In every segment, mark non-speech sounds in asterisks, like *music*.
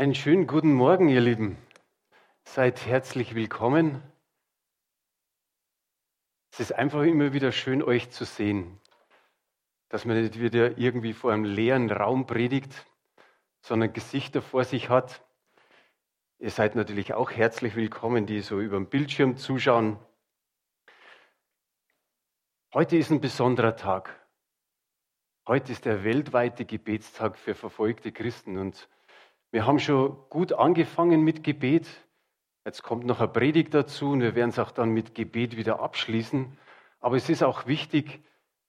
Einen schönen guten Morgen, ihr Lieben. Seid herzlich willkommen. Es ist einfach immer wieder schön, euch zu sehen. Dass man nicht wieder irgendwie vor einem leeren Raum predigt, sondern Gesichter vor sich hat. Ihr seid natürlich auch herzlich willkommen, die so über den Bildschirm zuschauen. Heute ist ein besonderer Tag. Heute ist der weltweite Gebetstag für verfolgte Christen und wir haben schon gut angefangen mit Gebet. Jetzt kommt noch eine Predigt dazu und wir werden es auch dann mit Gebet wieder abschließen. Aber es ist auch wichtig,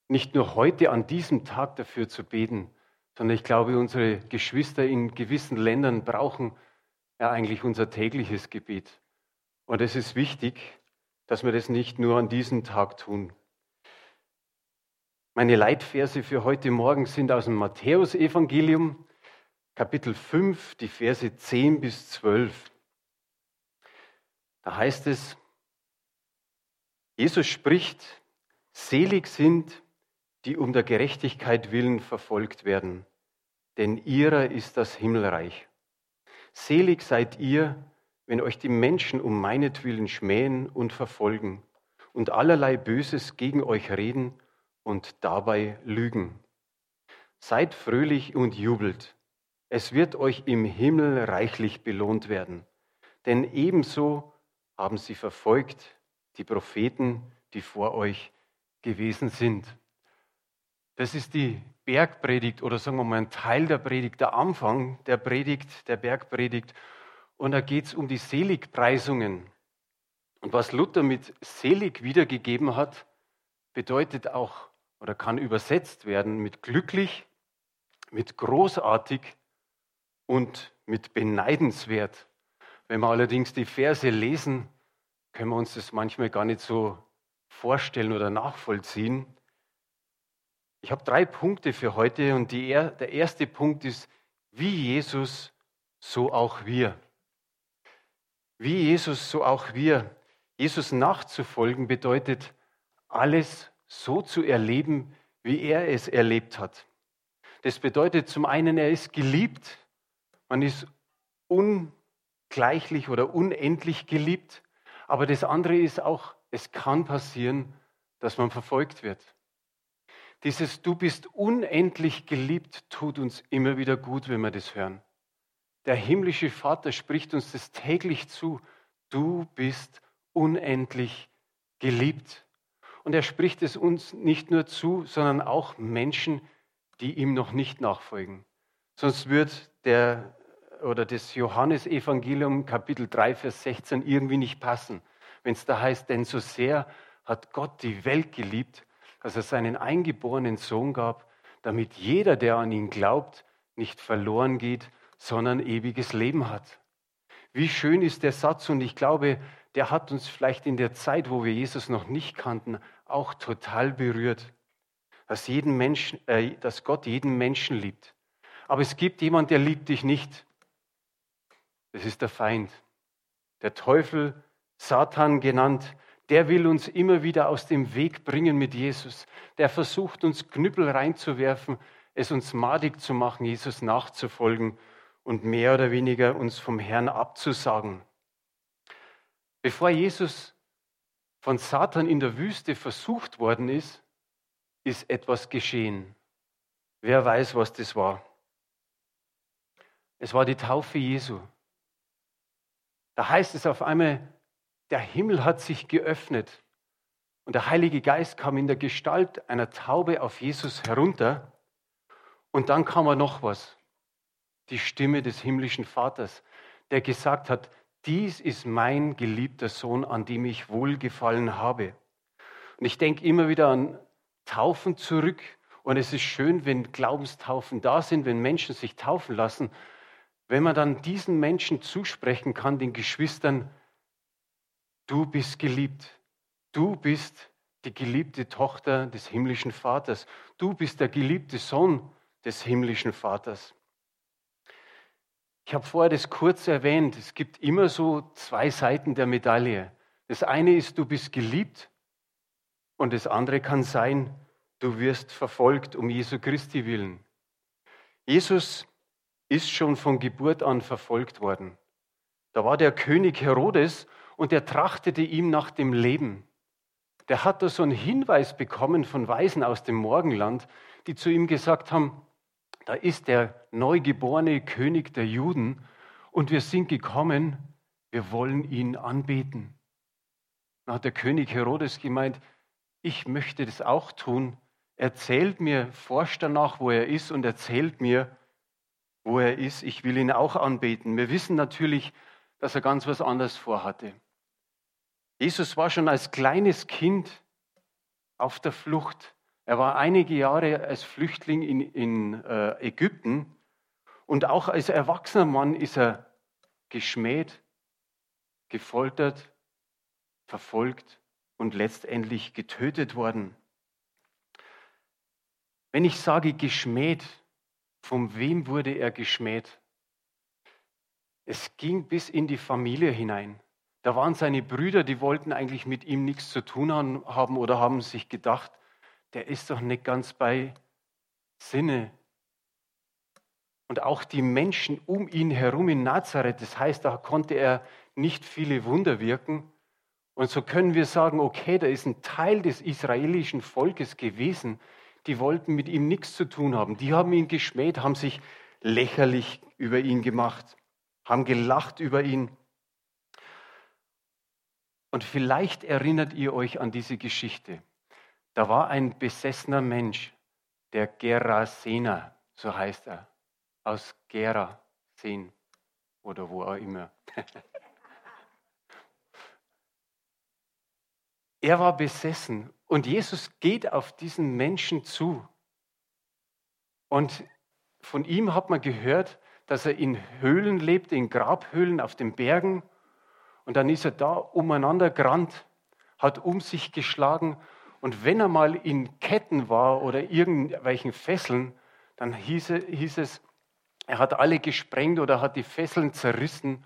nicht nur heute an diesem Tag dafür zu beten, sondern ich glaube, unsere Geschwister in gewissen Ländern brauchen ja eigentlich unser tägliches Gebet. Und es ist wichtig, dass wir das nicht nur an diesem Tag tun. Meine Leitverse für heute Morgen sind aus dem Matthäusevangelium, Kapitel 5, die Verse 10 bis 12. Da heißt es, Jesus spricht, selig sind, die um der Gerechtigkeit willen verfolgt werden, denn ihrer ist das Himmelreich. Selig seid ihr, wenn euch die Menschen um meinetwillen schmähen und verfolgen und allerlei Böses gegen euch reden und dabei lügen. Seid fröhlich und jubelt es wird euch im Himmel reichlich belohnt werden. Denn ebenso haben sie verfolgt die Propheten, die vor euch gewesen sind. Das ist die Bergpredigt oder sagen wir mal ein Teil der Predigt, der Anfang der Predigt, der Bergpredigt. Und da geht es um die Seligpreisungen. Und was Luther mit selig wiedergegeben hat, bedeutet auch oder kann übersetzt werden mit glücklich, mit großartig, und mit beneidenswert. Wenn wir allerdings die Verse lesen, können wir uns das manchmal gar nicht so vorstellen oder nachvollziehen. Ich habe drei Punkte für heute und die, der erste Punkt ist, wie Jesus, so auch wir. Wie Jesus, so auch wir. Jesus nachzufolgen bedeutet, alles so zu erleben, wie er es erlebt hat. Das bedeutet zum einen, er ist geliebt, man ist ungleichlich oder unendlich geliebt. Aber das andere ist auch, es kann passieren, dass man verfolgt wird. Dieses Du bist unendlich geliebt tut uns immer wieder gut, wenn wir das hören. Der himmlische Vater spricht uns das täglich zu. Du bist unendlich geliebt. Und er spricht es uns nicht nur zu, sondern auch Menschen, die ihm noch nicht nachfolgen. Sonst wird der oder das Johannesevangelium Kapitel 3, Vers 16 irgendwie nicht passen, wenn es da heißt, denn so sehr hat Gott die Welt geliebt, dass er seinen eingeborenen Sohn gab, damit jeder, der an ihn glaubt, nicht verloren geht, sondern ewiges Leben hat. Wie schön ist der Satz und ich glaube, der hat uns vielleicht in der Zeit, wo wir Jesus noch nicht kannten, auch total berührt, dass, jeden Menschen, äh, dass Gott jeden Menschen liebt. Aber es gibt jemand, der liebt dich nicht. Das ist der Feind. Der Teufel, Satan genannt, der will uns immer wieder aus dem Weg bringen mit Jesus. Der versucht uns Knüppel reinzuwerfen, es uns madig zu machen, Jesus nachzufolgen und mehr oder weniger uns vom Herrn abzusagen. Bevor Jesus von Satan in der Wüste versucht worden ist, ist etwas geschehen. Wer weiß, was das war? Es war die Taufe Jesu. Da heißt es auf einmal, der Himmel hat sich geöffnet und der Heilige Geist kam in der Gestalt einer Taube auf Jesus herunter. Und dann kam er noch was, die Stimme des himmlischen Vaters, der gesagt hat, dies ist mein geliebter Sohn, an dem ich wohlgefallen habe. Und ich denke immer wieder an Taufen zurück. Und es ist schön, wenn Glaubenstaufen da sind, wenn Menschen sich taufen lassen. Wenn man dann diesen Menschen zusprechen kann, den Geschwistern, du bist geliebt, du bist die geliebte Tochter des himmlischen Vaters, du bist der geliebte Sohn des himmlischen Vaters. Ich habe vorher das kurz erwähnt, es gibt immer so zwei Seiten der Medaille. Das eine ist, du bist geliebt und das andere kann sein, du wirst verfolgt um Jesu Christi willen. Jesus ist schon von Geburt an verfolgt worden. Da war der König Herodes und der trachtete ihm nach dem Leben. Der hat da so einen Hinweis bekommen von Weisen aus dem Morgenland, die zu ihm gesagt haben, da ist der neugeborene König der Juden und wir sind gekommen, wir wollen ihn anbeten. Dann hat der König Herodes gemeint, ich möchte das auch tun. Erzählt mir, forscht danach, wo er ist und erzählt mir, wo er ist. Ich will ihn auch anbeten. Wir wissen natürlich, dass er ganz was anderes vorhatte. Jesus war schon als kleines Kind auf der Flucht. Er war einige Jahre als Flüchtling in, in äh, Ägypten und auch als erwachsener Mann ist er geschmäht, gefoltert, verfolgt und letztendlich getötet worden. Wenn ich sage geschmäht, von wem wurde er geschmäht? Es ging bis in die Familie hinein. Da waren seine Brüder, die wollten eigentlich mit ihm nichts zu tun haben oder haben sich gedacht, der ist doch nicht ganz bei Sinne. Und auch die Menschen um ihn herum in Nazareth, das heißt, da konnte er nicht viele Wunder wirken. Und so können wir sagen, okay, da ist ein Teil des israelischen Volkes gewesen, die wollten mit ihm nichts zu tun haben. Die haben ihn geschmäht, haben sich lächerlich über ihn gemacht, haben gelacht über ihn. Und vielleicht erinnert ihr euch an diese Geschichte. Da war ein besessener Mensch, der Gerasena, so heißt er, aus Gerasen oder wo auch immer. *laughs* Er war besessen und Jesus geht auf diesen Menschen zu. Und von ihm hat man gehört, dass er in Höhlen lebt, in Grabhöhlen auf den Bergen. Und dann ist er da umeinander gerannt, hat um sich geschlagen. Und wenn er mal in Ketten war oder irgendwelchen Fesseln, dann hieß, hieß es, er hat alle gesprengt oder hat die Fesseln zerrissen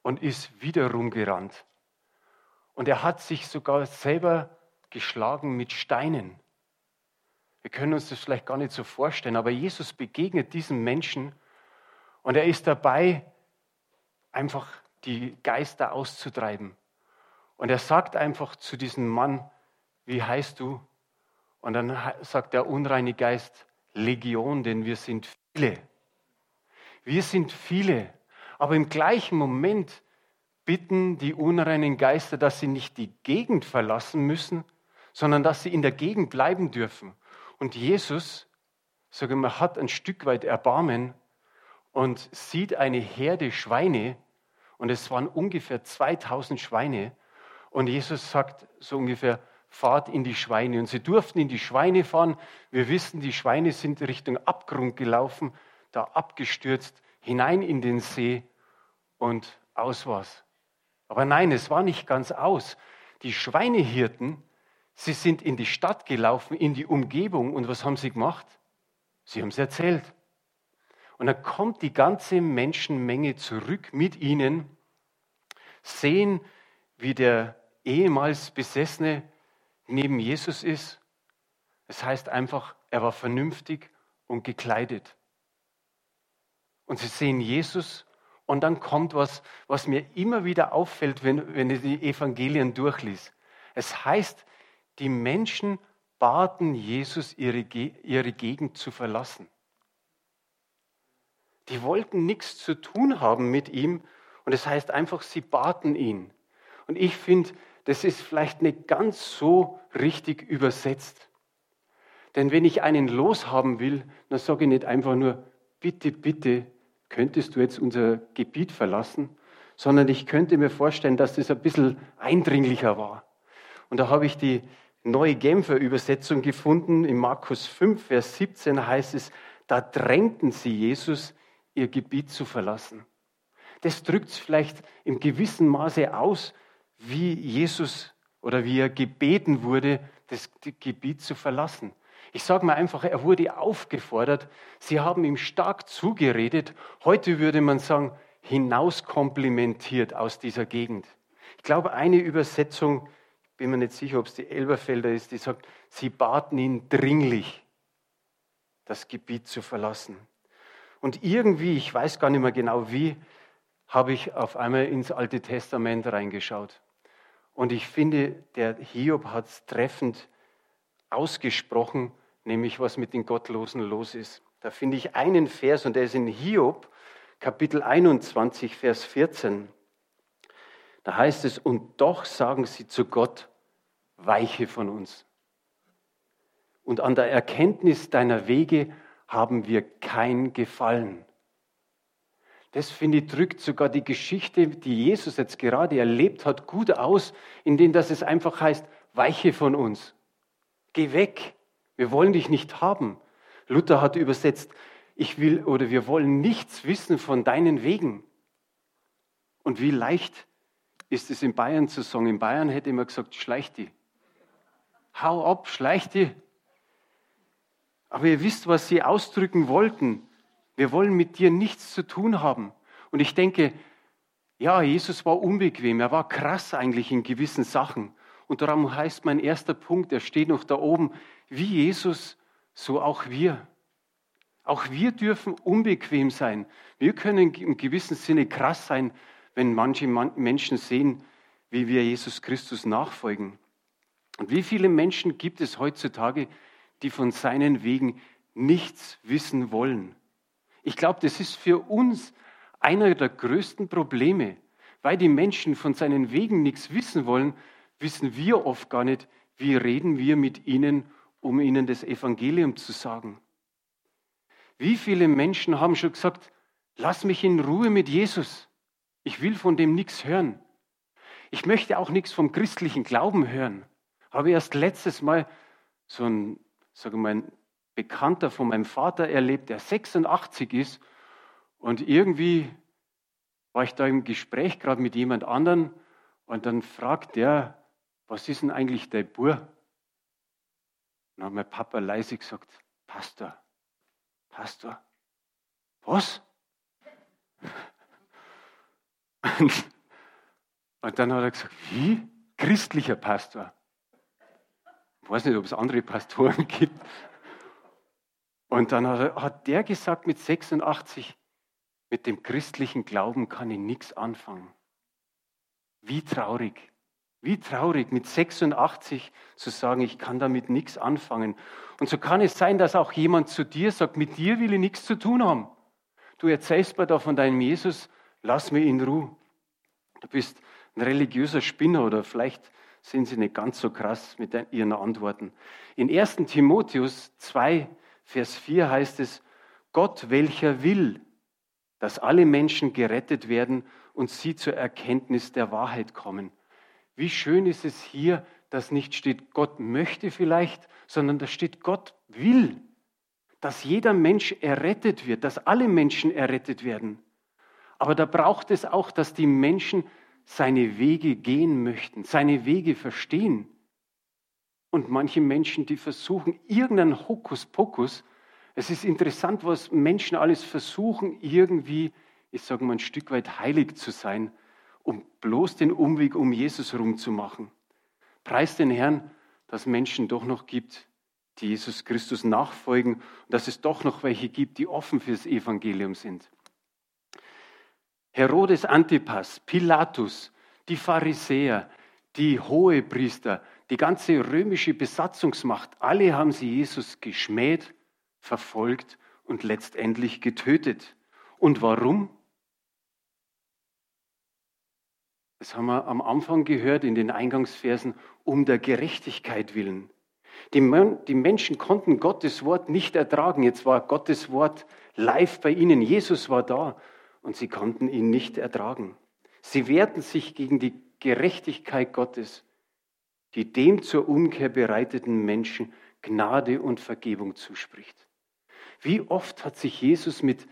und ist wieder rumgerannt. Und er hat sich sogar selber geschlagen mit Steinen. Wir können uns das vielleicht gar nicht so vorstellen, aber Jesus begegnet diesem Menschen und er ist dabei, einfach die Geister auszutreiben. Und er sagt einfach zu diesem Mann, wie heißt du? Und dann sagt der unreine Geist, Legion, denn wir sind viele. Wir sind viele. Aber im gleichen Moment bitten die unreinen Geister, dass sie nicht die Gegend verlassen müssen, sondern dass sie in der Gegend bleiben dürfen. Und Jesus, sage mal, hat ein Stück weit Erbarmen und sieht eine Herde Schweine, und es waren ungefähr 2000 Schweine, und Jesus sagt so ungefähr, fahrt in die Schweine. Und sie durften in die Schweine fahren. Wir wissen, die Schweine sind Richtung Abgrund gelaufen, da abgestürzt, hinein in den See und aus war's. Aber nein, es war nicht ganz aus. Die Schweinehirten, sie sind in die Stadt gelaufen, in die Umgebung. Und was haben sie gemacht? Sie haben es erzählt. Und dann kommt die ganze Menschenmenge zurück mit ihnen, sehen, wie der ehemals Besessene neben Jesus ist. Es heißt einfach, er war vernünftig und gekleidet. Und sie sehen Jesus und dann kommt was, was mir immer wieder auffällt, wenn, wenn ich die Evangelien durchlies. Es heißt, die Menschen baten Jesus, ihre, ihre Gegend zu verlassen. Die wollten nichts zu tun haben mit ihm und das heißt einfach, sie baten ihn. Und ich finde, das ist vielleicht nicht ganz so richtig übersetzt. Denn wenn ich einen loshaben will, dann sage ich nicht einfach nur, bitte, bitte, könntest du jetzt unser Gebiet verlassen, sondern ich könnte mir vorstellen, dass das ein bisschen eindringlicher war. Und da habe ich die neue Genfer Übersetzung gefunden. In Markus 5, Vers 17 heißt es, da drängten sie Jesus, ihr Gebiet zu verlassen. Das drückt es vielleicht im gewissen Maße aus, wie Jesus oder wie er gebeten wurde, das Gebiet zu verlassen. Ich sage mal einfach, er wurde aufgefordert. Sie haben ihm stark zugeredet. Heute würde man sagen, hinauskomplimentiert aus dieser Gegend. Ich glaube, eine Übersetzung, bin mir nicht sicher, ob es die Elberfelder ist, die sagt, sie baten ihn dringlich, das Gebiet zu verlassen. Und irgendwie, ich weiß gar nicht mehr genau wie, habe ich auf einmal ins Alte Testament reingeschaut. Und ich finde, der Hiob hat es treffend ausgesprochen, nämlich was mit den Gottlosen los ist. Da finde ich einen Vers und der ist in Hiob, Kapitel 21, Vers 14. Da heißt es, und doch sagen sie zu Gott, weiche von uns. Und an der Erkenntnis deiner Wege haben wir kein Gefallen. Das finde ich drückt sogar die Geschichte, die Jesus jetzt gerade erlebt hat, gut aus, indem das es einfach heißt, weiche von uns. Geh weg. Wir wollen dich nicht haben. Luther hat übersetzt, ich will oder wir wollen nichts wissen von deinen Wegen. Und wie leicht ist es in Bayern zu sagen. In Bayern hätte immer gesagt, schleich die. Hau ab, schleich die. Aber ihr wisst, was sie ausdrücken wollten. Wir wollen mit dir nichts zu tun haben. Und ich denke, ja, Jesus war unbequem, er war krass eigentlich in gewissen Sachen. Und darum heißt mein erster Punkt, er steht noch da oben, wie Jesus, so auch wir. Auch wir dürfen unbequem sein. Wir können im gewissen Sinne krass sein, wenn manche Menschen sehen, wie wir Jesus Christus nachfolgen. Und wie viele Menschen gibt es heutzutage, die von seinen Wegen nichts wissen wollen? Ich glaube, das ist für uns einer der größten Probleme. Weil die Menschen von seinen Wegen nichts wissen wollen, wissen wir oft gar nicht, wie reden wir mit ihnen, um ihnen das Evangelium zu sagen. Wie viele Menschen haben schon gesagt, lass mich in Ruhe mit Jesus. Ich will von dem nichts hören. Ich möchte auch nichts vom christlichen Glauben hören. Habe erst letztes Mal so ein, sage mal, ein Bekannter von meinem Vater erlebt, der 86 ist. Und irgendwie war ich da im Gespräch gerade mit jemand anderen und dann fragt der, was ist denn eigentlich dein Bur? dann hat mein Papa leise gesagt, Pastor, Pastor, was? *laughs* Und, und dann hat er gesagt, wie? Christlicher Pastor. Ich weiß nicht, ob es andere Pastoren *laughs* gibt. Und dann hat, er, der gesagt mit 86, mit dem christlichen Glauben kann ich nichts anfangen. Wie traurig. Wie traurig, mit 86 zu sagen, ich kann damit nichts anfangen. Und so kann es sein, dass auch jemand zu dir sagt, mit dir will ich nichts zu tun haben. Du erzählst mir da von deinem Jesus, lass mich in Ruhe. Du bist ein religiöser Spinner oder vielleicht sind sie nicht ganz so krass mit ihren Antworten. In 1 Timotheus 2, Vers 4 heißt es, Gott, welcher will, dass alle Menschen gerettet werden und sie zur Erkenntnis der Wahrheit kommen. Wie schön ist es hier, dass nicht steht, Gott möchte vielleicht, sondern da steht, Gott will, dass jeder Mensch errettet wird, dass alle Menschen errettet werden. Aber da braucht es auch, dass die Menschen seine Wege gehen möchten, seine Wege verstehen. Und manche Menschen, die versuchen, irgendeinen Hokuspokus, es ist interessant, was Menschen alles versuchen, irgendwie, ich sage mal, ein Stück weit heilig zu sein, um bloß den Umweg um Jesus rumzumachen. Preis den Herrn, dass Menschen doch noch gibt, die Jesus Christus nachfolgen dass es doch noch welche gibt, die offen fürs Evangelium sind. Herodes Antipas, Pilatus, die Pharisäer, die Hohepriester, die ganze römische Besatzungsmacht, alle haben sie Jesus geschmäht, verfolgt und letztendlich getötet. Und warum? Das haben wir am Anfang gehört in den Eingangsversen, um der Gerechtigkeit willen. Die, die Menschen konnten Gottes Wort nicht ertragen. Jetzt war Gottes Wort live bei ihnen. Jesus war da und sie konnten ihn nicht ertragen. Sie wehrten sich gegen die Gerechtigkeit Gottes, die dem zur Umkehr bereiteten Menschen Gnade und Vergebung zuspricht. Wie oft hat sich Jesus mit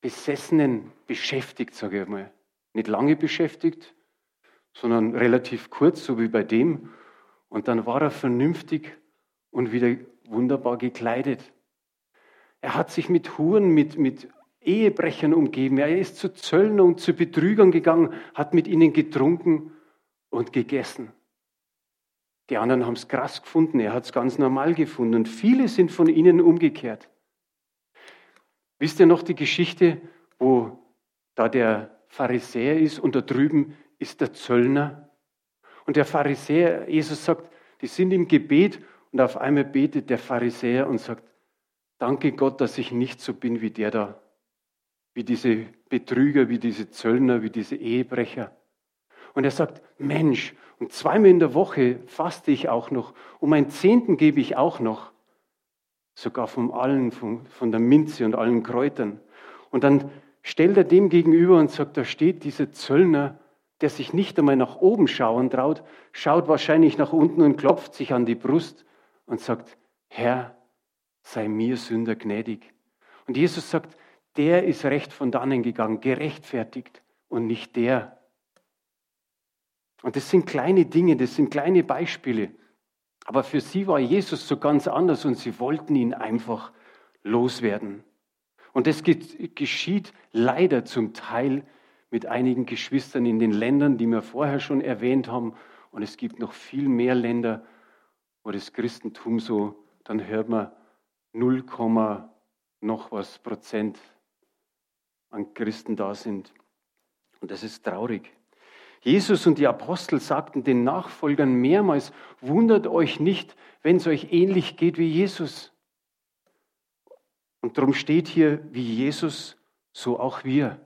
Besessenen beschäftigt, sage ich mal. Nicht lange beschäftigt, sondern relativ kurz, so wie bei dem. Und dann war er vernünftig und wieder wunderbar gekleidet. Er hat sich mit Huren, mit, mit Ehebrechern umgeben. Er ist zu Zöllnern und zu Betrügern gegangen, hat mit ihnen getrunken und gegessen. Die anderen haben es krass gefunden, er hat es ganz normal gefunden und viele sind von ihnen umgekehrt. Wisst ihr noch die Geschichte, wo da der Pharisäer ist und da drüben ist der Zöllner? Und der Pharisäer, Jesus sagt, die sind im Gebet und auf einmal betet der Pharisäer und sagt, danke Gott, dass ich nicht so bin wie der da, wie diese Betrüger, wie diese Zöllner, wie diese Ehebrecher. Und er sagt, Mensch, und zweimal in der Woche faste ich auch noch, um ein Zehnten gebe ich auch noch, sogar von allen, von, von der Minze und allen Kräutern. Und dann stellt er dem gegenüber und sagt, da steht dieser Zöllner, der sich nicht einmal nach oben schauen traut, schaut wahrscheinlich nach unten und klopft sich an die Brust und sagt, Herr, sei mir Sünder gnädig. Und Jesus sagt, der ist recht von dannen gegangen, gerechtfertigt und nicht der. Und das sind kleine Dinge, das sind kleine Beispiele. Aber für sie war Jesus so ganz anders und sie wollten ihn einfach loswerden. Und das geschieht leider zum Teil mit einigen Geschwistern in den Ländern, die wir vorher schon erwähnt haben. Und es gibt noch viel mehr Länder, wo das Christentum so, dann hört man 0, noch was Prozent an Christen da sind. Und das ist traurig. Jesus und die Apostel sagten den Nachfolgern mehrmals, wundert euch nicht, wenn es euch ähnlich geht wie Jesus. Und darum steht hier, wie Jesus, so auch wir.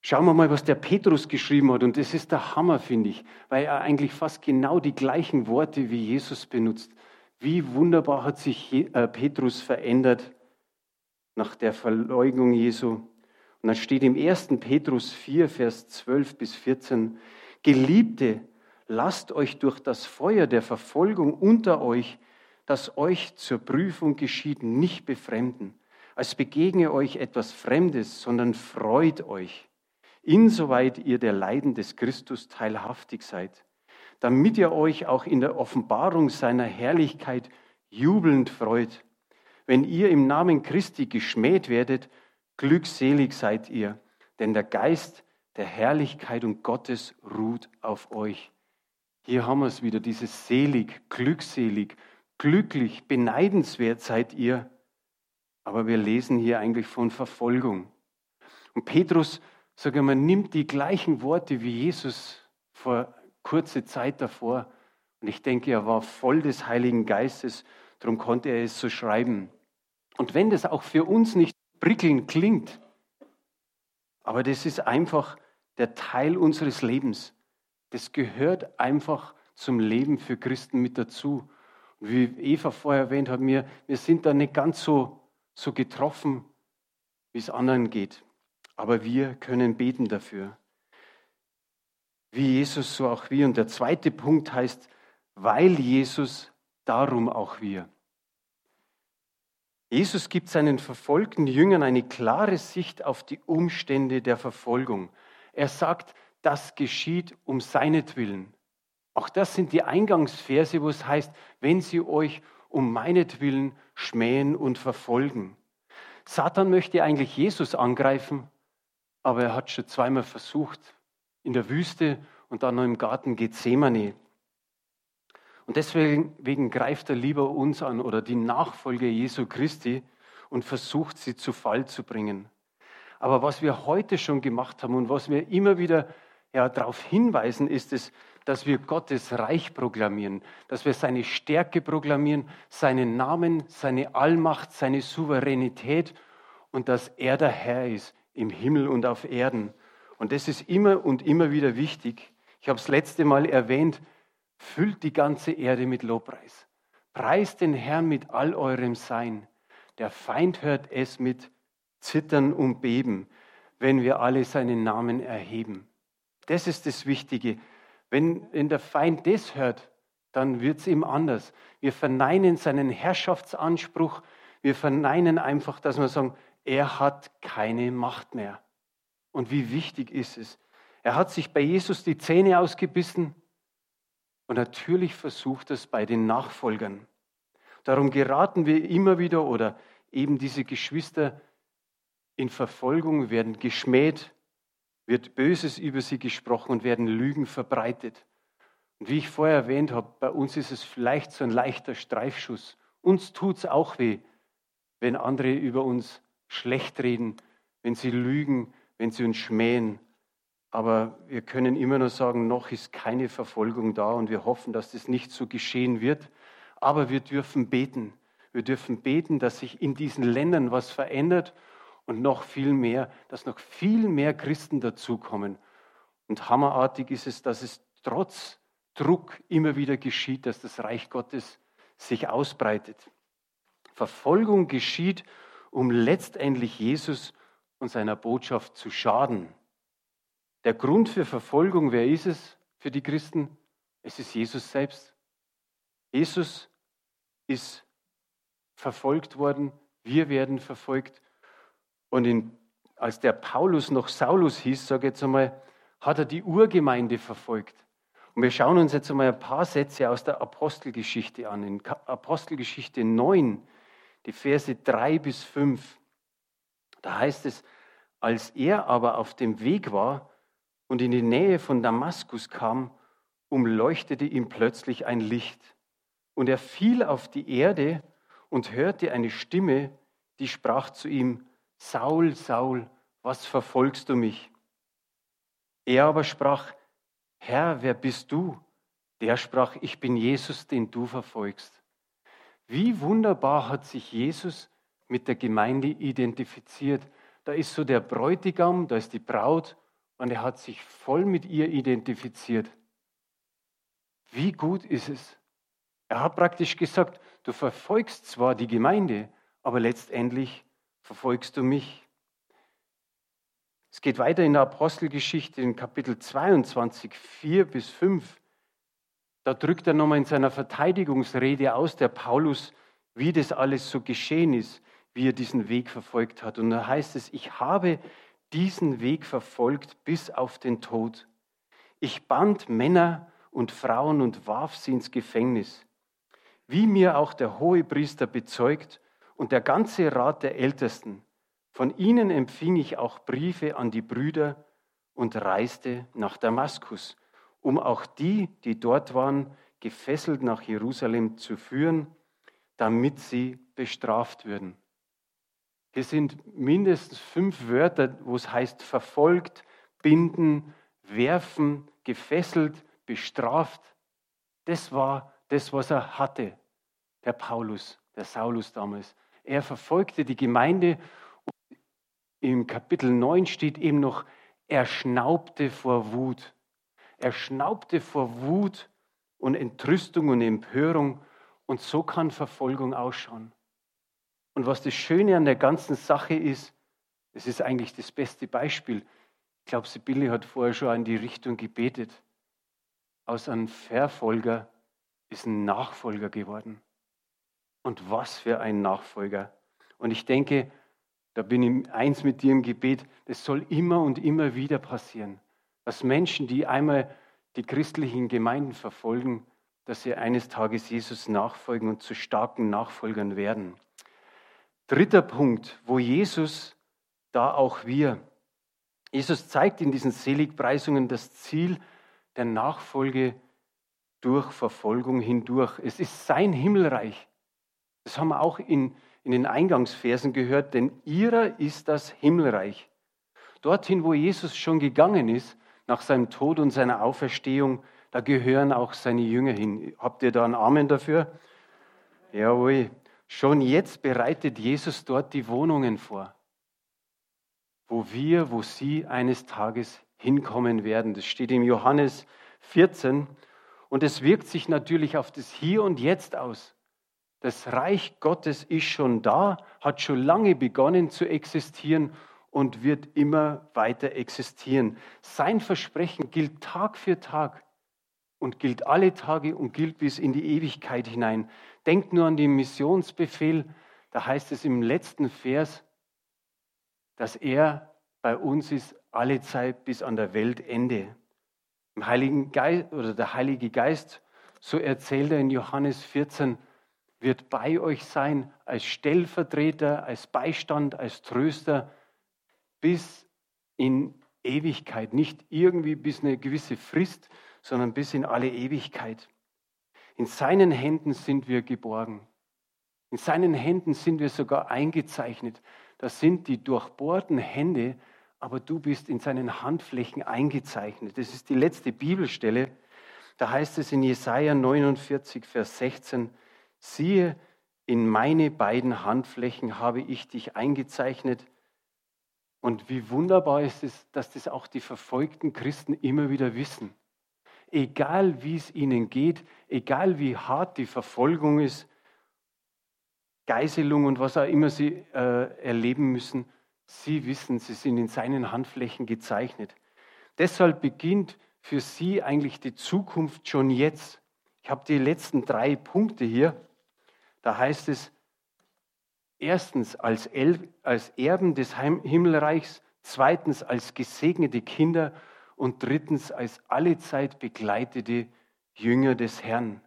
Schauen wir mal, was der Petrus geschrieben hat. Und das ist der Hammer, finde ich, weil er eigentlich fast genau die gleichen Worte wie Jesus benutzt. Wie wunderbar hat sich äh, Petrus verändert nach der Verleugnung Jesu. Und dann steht im 1. Petrus 4, Vers 12 bis 14, Geliebte, lasst euch durch das Feuer der Verfolgung unter euch, das euch zur Prüfung geschieht, nicht befremden, als begegne euch etwas Fremdes, sondern freut euch insoweit ihr der Leiden des Christus teilhaftig seid, damit ihr euch auch in der Offenbarung seiner Herrlichkeit jubelnd freut. Wenn ihr im Namen Christi geschmäht werdet, glückselig seid ihr, denn der Geist der Herrlichkeit und Gottes ruht auf euch. Hier haben wir es wieder, dieses selig, glückselig, glücklich, beneidenswert seid ihr. Aber wir lesen hier eigentlich von Verfolgung. Und Petrus sage mal, nimmt die gleichen Worte wie Jesus vor kurzer Zeit davor. Und ich denke, er war voll des Heiligen Geistes, darum konnte er es so schreiben. Und wenn das auch für uns nicht prickelnd klingt, aber das ist einfach der Teil unseres Lebens. Das gehört einfach zum Leben für Christen mit dazu. Und wie Eva vorher erwähnt hat, wir, wir sind da nicht ganz so, so getroffen, wie es anderen geht aber wir können beten dafür. Wie Jesus, so auch wir. Und der zweite Punkt heißt, weil Jesus, darum auch wir. Jesus gibt seinen verfolgten Jüngern eine klare Sicht auf die Umstände der Verfolgung. Er sagt, das geschieht um seinetwillen. Auch das sind die Eingangsverse, wo es heißt, wenn sie euch um meinetwillen schmähen und verfolgen. Satan möchte eigentlich Jesus angreifen, aber er hat schon zweimal versucht, in der Wüste und dann noch im Garten Gethsemane. Und deswegen greift er lieber uns an oder die Nachfolger Jesu Christi und versucht sie zu Fall zu bringen. Aber was wir heute schon gemacht haben und was wir immer wieder ja, darauf hinweisen, ist es, dass wir Gottes Reich proklamieren, dass wir seine Stärke proklamieren, seinen Namen, seine Allmacht, seine Souveränität und dass er der Herr ist im Himmel und auf Erden. Und das ist immer und immer wieder wichtig. Ich habe es letzte Mal erwähnt, füllt die ganze Erde mit Lobpreis. Preist den Herrn mit all eurem Sein. Der Feind hört es mit Zittern und Beben, wenn wir alle seinen Namen erheben. Das ist das Wichtige. Wenn, wenn der Feind das hört, dann wird es ihm anders. Wir verneinen seinen Herrschaftsanspruch. Wir verneinen einfach, dass wir sagen, er hat keine Macht mehr. Und wie wichtig ist es? Er hat sich bei Jesus die Zähne ausgebissen und natürlich versucht es bei den Nachfolgern. Darum geraten wir immer wieder oder eben diese Geschwister in Verfolgung, werden geschmäht, wird Böses über sie gesprochen und werden Lügen verbreitet. Und wie ich vorher erwähnt habe, bei uns ist es vielleicht so ein leichter Streifschuss. Uns tut es auch weh, wenn andere über uns schlecht reden, wenn sie lügen, wenn sie uns schmähen. Aber wir können immer nur sagen, noch ist keine Verfolgung da und wir hoffen, dass das nicht so geschehen wird. Aber wir dürfen beten. Wir dürfen beten, dass sich in diesen Ländern was verändert und noch viel mehr, dass noch viel mehr Christen dazukommen. Und hammerartig ist es, dass es trotz Druck immer wieder geschieht, dass das Reich Gottes sich ausbreitet. Verfolgung geschieht, um letztendlich Jesus und seiner Botschaft zu schaden. Der Grund für Verfolgung, wer ist es für die Christen? Es ist Jesus selbst. Jesus ist verfolgt worden, wir werden verfolgt. Und in, als der Paulus noch Saulus hieß, sage ich jetzt einmal, hat er die Urgemeinde verfolgt. Und wir schauen uns jetzt einmal ein paar Sätze aus der Apostelgeschichte an. In Apostelgeschichte 9, die Verse 3 bis 5. Da heißt es, als er aber auf dem Weg war und in die Nähe von Damaskus kam, umleuchtete ihm plötzlich ein Licht. Und er fiel auf die Erde und hörte eine Stimme, die sprach zu ihm, Saul, Saul, was verfolgst du mich? Er aber sprach, Herr, wer bist du? Der sprach, ich bin Jesus, den du verfolgst. Wie wunderbar hat sich Jesus mit der Gemeinde identifiziert. Da ist so der Bräutigam, da ist die Braut und er hat sich voll mit ihr identifiziert. Wie gut ist es? Er hat praktisch gesagt, du verfolgst zwar die Gemeinde, aber letztendlich verfolgst du mich. Es geht weiter in der Apostelgeschichte in Kapitel 22, 4 bis 5. Da drückt er nochmal in seiner Verteidigungsrede aus, der Paulus, wie das alles so geschehen ist, wie er diesen Weg verfolgt hat. Und da heißt es, ich habe diesen Weg verfolgt bis auf den Tod. Ich band Männer und Frauen und warf sie ins Gefängnis wie mir auch der hohe Priester bezeugt und der ganze Rat der Ältesten. Von ihnen empfing ich auch Briefe an die Brüder und reiste nach Damaskus, um auch die, die dort waren, gefesselt nach Jerusalem zu führen, damit sie bestraft würden. Hier sind mindestens fünf Wörter, wo es heißt verfolgt, binden, werfen, gefesselt, bestraft. Das war das, was er hatte, der Paulus, der Saulus damals. Er verfolgte die Gemeinde. Und Im Kapitel 9 steht eben noch, er schnaubte vor Wut. Er schnaubte vor Wut und Entrüstung und Empörung. Und so kann Verfolgung ausschauen. Und was das Schöne an der ganzen Sache ist, es ist eigentlich das beste Beispiel. Ich glaube, Sibylle hat vorher schon in die Richtung gebetet. Aus einem Verfolger ist ein Nachfolger geworden. Und was für ein Nachfolger. Und ich denke, da bin ich eins mit dir im Gebet, das soll immer und immer wieder passieren. Dass Menschen, die einmal die christlichen Gemeinden verfolgen, dass sie eines Tages Jesus nachfolgen und zu starken Nachfolgern werden. Dritter Punkt, wo Jesus, da auch wir. Jesus zeigt in diesen Seligpreisungen das Ziel der Nachfolge durch Verfolgung hindurch. Es ist sein Himmelreich. Das haben wir auch in, in den Eingangsversen gehört, denn ihrer ist das Himmelreich. Dorthin, wo Jesus schon gegangen ist, nach seinem Tod und seiner Auferstehung, da gehören auch seine Jünger hin. Habt ihr da einen Amen dafür? Jawohl. Schon jetzt bereitet Jesus dort die Wohnungen vor, wo wir, wo sie eines Tages hinkommen werden. Das steht im Johannes 14 und es wirkt sich natürlich auf das Hier und Jetzt aus. Das Reich Gottes ist schon da, hat schon lange begonnen zu existieren und wird immer weiter existieren. Sein Versprechen gilt Tag für Tag und gilt alle Tage und gilt bis in die Ewigkeit hinein. Denkt nur an den Missionsbefehl, da heißt es im letzten Vers, dass er bei uns ist alle Zeit bis an der Weltende. Im Heiligen Geist oder der Heilige Geist, so erzählt er in Johannes 14, wird bei euch sein als Stellvertreter, als Beistand, als Tröster bis in Ewigkeit. Nicht irgendwie bis eine gewisse Frist, sondern bis in alle Ewigkeit. In seinen Händen sind wir geborgen. In seinen Händen sind wir sogar eingezeichnet. das sind die durchbohrten Hände, aber du bist in seinen Handflächen eingezeichnet. Das ist die letzte Bibelstelle. Da heißt es in Jesaja 49, Vers 16, siehe, in meine beiden Handflächen habe ich dich eingezeichnet. Und wie wunderbar ist es, dass das auch die verfolgten Christen immer wieder wissen. Egal wie es ihnen geht, egal wie hart die Verfolgung ist, Geiselung und was auch immer sie äh, erleben müssen, sie wissen, sie sind in seinen Handflächen gezeichnet. Deshalb beginnt für sie eigentlich die Zukunft schon jetzt. Ich habe die letzten drei Punkte hier. Da heißt es, erstens als, El als Erben des Heim Himmelreichs, zweitens als gesegnete Kinder und drittens als allezeit begleitete Jünger des Herrn.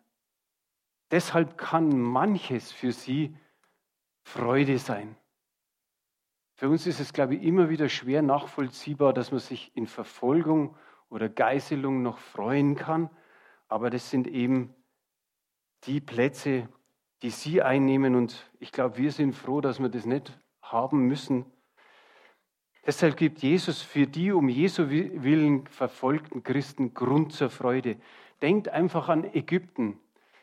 Deshalb kann manches für sie Freude sein. Für uns ist es, glaube ich, immer wieder schwer nachvollziehbar, dass man sich in Verfolgung oder Geiselung noch freuen kann. Aber das sind eben die Plätze, die Sie einnehmen. Und ich glaube, wir sind froh, dass wir das nicht haben müssen. Deshalb gibt Jesus für die um Jesu Willen verfolgten Christen Grund zur Freude. Denkt einfach an Ägypten.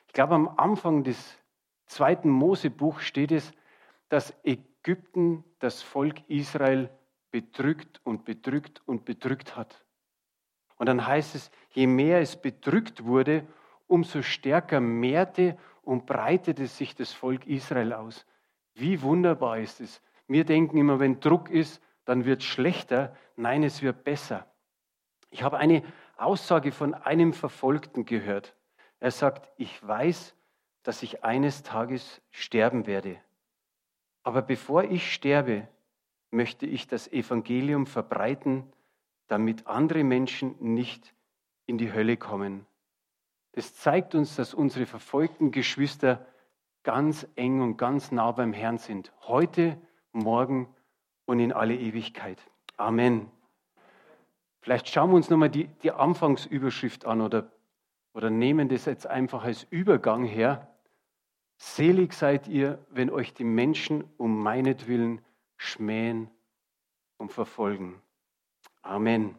Ich glaube, am Anfang des zweiten Mosebuch steht es, dass Ägypten das Volk Israel bedrückt und bedrückt und bedrückt hat. Und dann heißt es, je mehr es bedrückt wurde, umso stärker mehrte und breitete sich das Volk Israel aus. Wie wunderbar ist es. Wir denken immer, wenn Druck ist, dann wird es schlechter. Nein, es wird besser. Ich habe eine Aussage von einem Verfolgten gehört. Er sagt, ich weiß, dass ich eines Tages sterben werde. Aber bevor ich sterbe, möchte ich das Evangelium verbreiten, damit andere Menschen nicht in die Hölle kommen. Das zeigt uns, dass unsere verfolgten Geschwister ganz eng und ganz nah beim Herrn sind. Heute, morgen und in alle Ewigkeit. Amen. Vielleicht schauen wir uns nochmal die, die Anfangsüberschrift an oder, oder nehmen das jetzt einfach als Übergang her. Selig seid ihr, wenn euch die Menschen um meinetwillen schmähen und verfolgen. Amen.